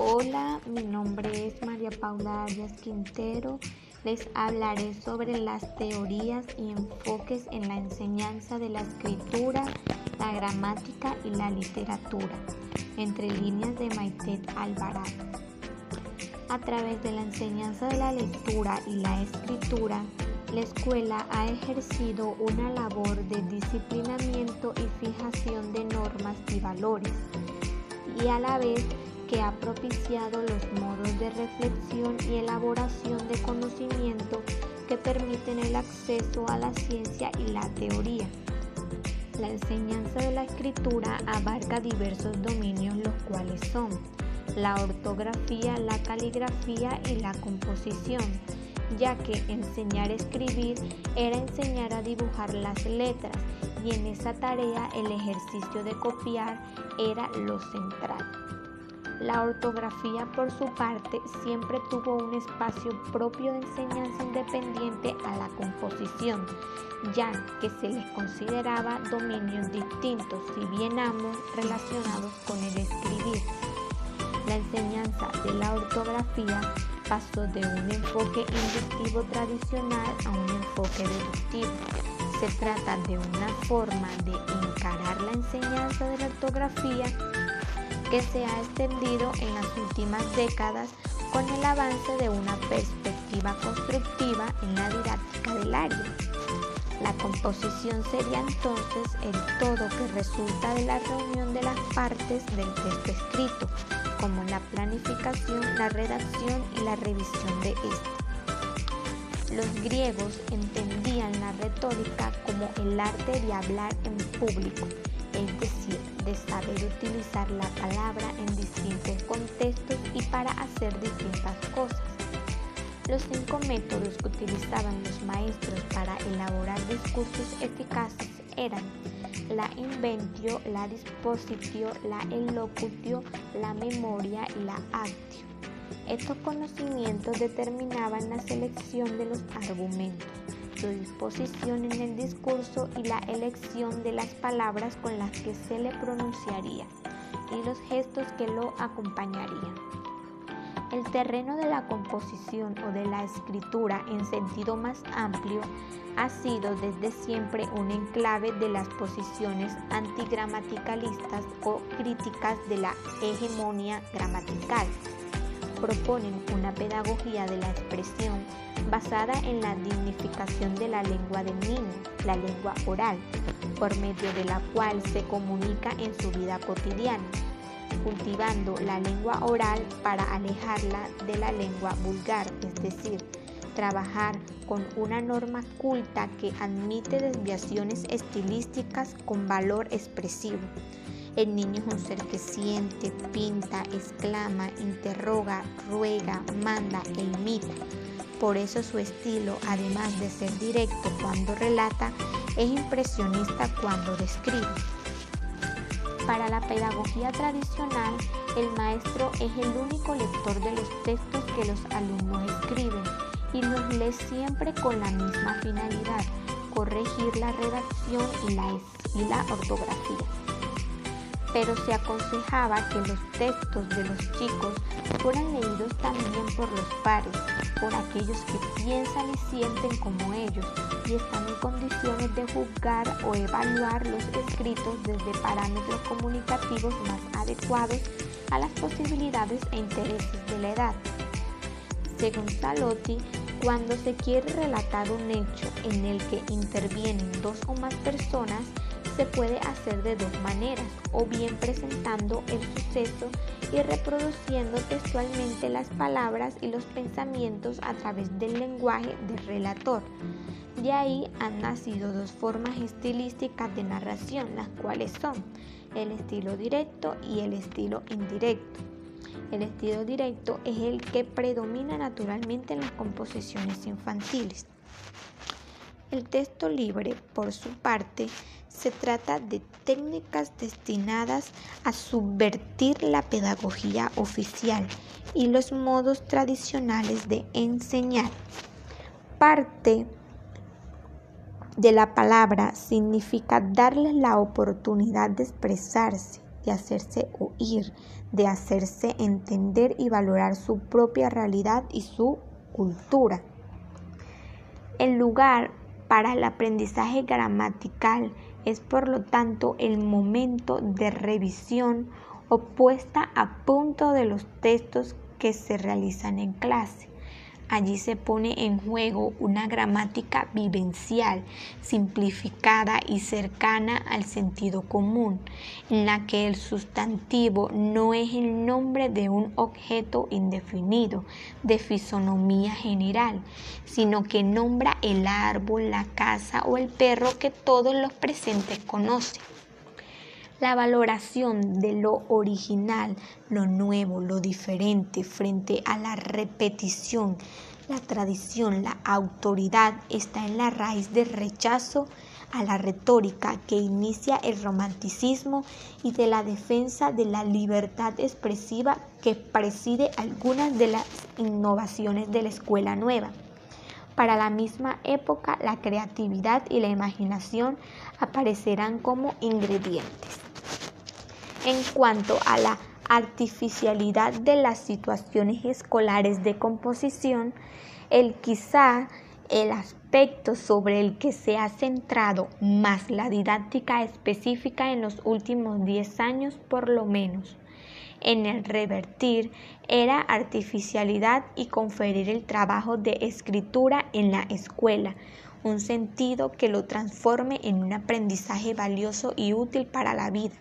Hola, mi nombre es María Paula Arias Quintero. Les hablaré sobre las teorías y enfoques en la enseñanza de la escritura, la gramática y la literatura, entre líneas de Maitet Alvarado. A través de la enseñanza de la lectura y la escritura, la escuela ha ejercido una labor de disciplinamiento y fijación de normas y valores, y a la vez que ha propiciado los modos de reflexión y elaboración de conocimiento que permiten el acceso a la ciencia y la teoría. La enseñanza de la escritura abarca diversos dominios los cuales son la ortografía, la caligrafía y la composición, ya que enseñar a escribir era enseñar a dibujar las letras y en esa tarea el ejercicio de copiar era lo central. La ortografía, por su parte, siempre tuvo un espacio propio de enseñanza independiente a la composición, ya que se les consideraba dominios distintos, si bien ambos relacionados con el escribir. La enseñanza de la ortografía pasó de un enfoque inductivo tradicional a un enfoque deductivo. Se trata de una forma de encarar la enseñanza de la ortografía que se ha extendido en las últimas décadas con el avance de una perspectiva constructiva en la didáctica del área. La composición sería entonces el todo que resulta de la reunión de las partes del texto escrito, como la planificación, la redacción y la revisión de este. Los griegos entendían la retórica como el arte de hablar en público es decir, de saber utilizar la palabra en distintos contextos y para hacer distintas cosas. Los cinco métodos que utilizaban los maestros para elaborar discursos eficaces eran la inventio, la dispositio, la elocutio, la memoria y la actio. Estos conocimientos determinaban la selección de los argumentos su disposición en el discurso y la elección de las palabras con las que se le pronunciaría y los gestos que lo acompañarían. El terreno de la composición o de la escritura en sentido más amplio ha sido desde siempre un enclave de las posiciones antigramaticalistas o críticas de la hegemonía gramatical. Proponen una pedagogía de la expresión basada en la dignificación de la lengua del niño, la lengua oral, por medio de la cual se comunica en su vida cotidiana, cultivando la lengua oral para alejarla de la lengua vulgar, es decir, trabajar con una norma culta que admite desviaciones estilísticas con valor expresivo. El niño es un ser que siente, pinta, exclama, interroga, ruega, manda e imita por eso su estilo, además de ser directo cuando relata, es impresionista cuando describe. Para la pedagogía tradicional, el maestro es el único lector de los textos que los alumnos escriben y los lee siempre con la misma finalidad, corregir la redacción y la, y la ortografía pero se aconsejaba que los textos de los chicos fueran leídos también por los pares, por aquellos que piensan y sienten como ellos y están en condiciones de juzgar o evaluar los escritos desde parámetros comunicativos más adecuados a las posibilidades e intereses de la edad. Según Salotti, cuando se quiere relatar un hecho en el que intervienen dos o más personas, se puede hacer de dos maneras, o bien presentando el suceso y reproduciendo textualmente las palabras y los pensamientos a través del lenguaje del relator. De ahí han nacido dos formas estilísticas de narración, las cuales son el estilo directo y el estilo indirecto. El estilo directo es el que predomina naturalmente en las composiciones infantiles. El texto libre, por su parte, se trata de técnicas destinadas a subvertir la pedagogía oficial y los modos tradicionales de enseñar. Parte de la palabra significa darles la oportunidad de expresarse de hacerse oír, de hacerse entender y valorar su propia realidad y su cultura. El lugar para el aprendizaje gramatical es por lo tanto el momento de revisión o puesta a punto de los textos que se realizan en clase. Allí se pone en juego una gramática vivencial, simplificada y cercana al sentido común, en la que el sustantivo no es el nombre de un objeto indefinido de fisonomía general, sino que nombra el árbol, la casa o el perro que todos los presentes conocen. La valoración de lo original, lo nuevo, lo diferente frente a la repetición, la tradición, la autoridad está en la raíz del rechazo a la retórica que inicia el romanticismo y de la defensa de la libertad expresiva que preside algunas de las innovaciones de la escuela nueva. Para la misma época, la creatividad y la imaginación aparecerán como ingredientes. En cuanto a la artificialidad de las situaciones escolares de composición, el quizá el aspecto sobre el que se ha centrado más la didáctica específica en los últimos 10 años por lo menos en el revertir era artificialidad y conferir el trabajo de escritura en la escuela, un sentido que lo transforme en un aprendizaje valioso y útil para la vida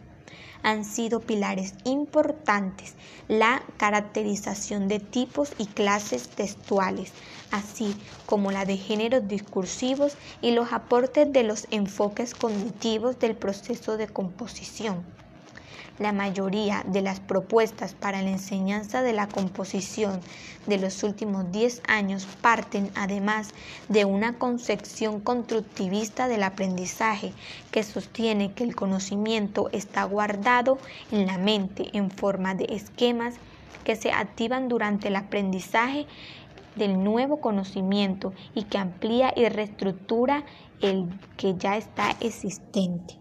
han sido pilares importantes la caracterización de tipos y clases textuales, así como la de géneros discursivos y los aportes de los enfoques cognitivos del proceso de composición. La mayoría de las propuestas para la enseñanza de la composición de los últimos 10 años parten además de una concepción constructivista del aprendizaje que sostiene que el conocimiento está guardado en la mente en forma de esquemas que se activan durante el aprendizaje del nuevo conocimiento y que amplía y reestructura el que ya está existente.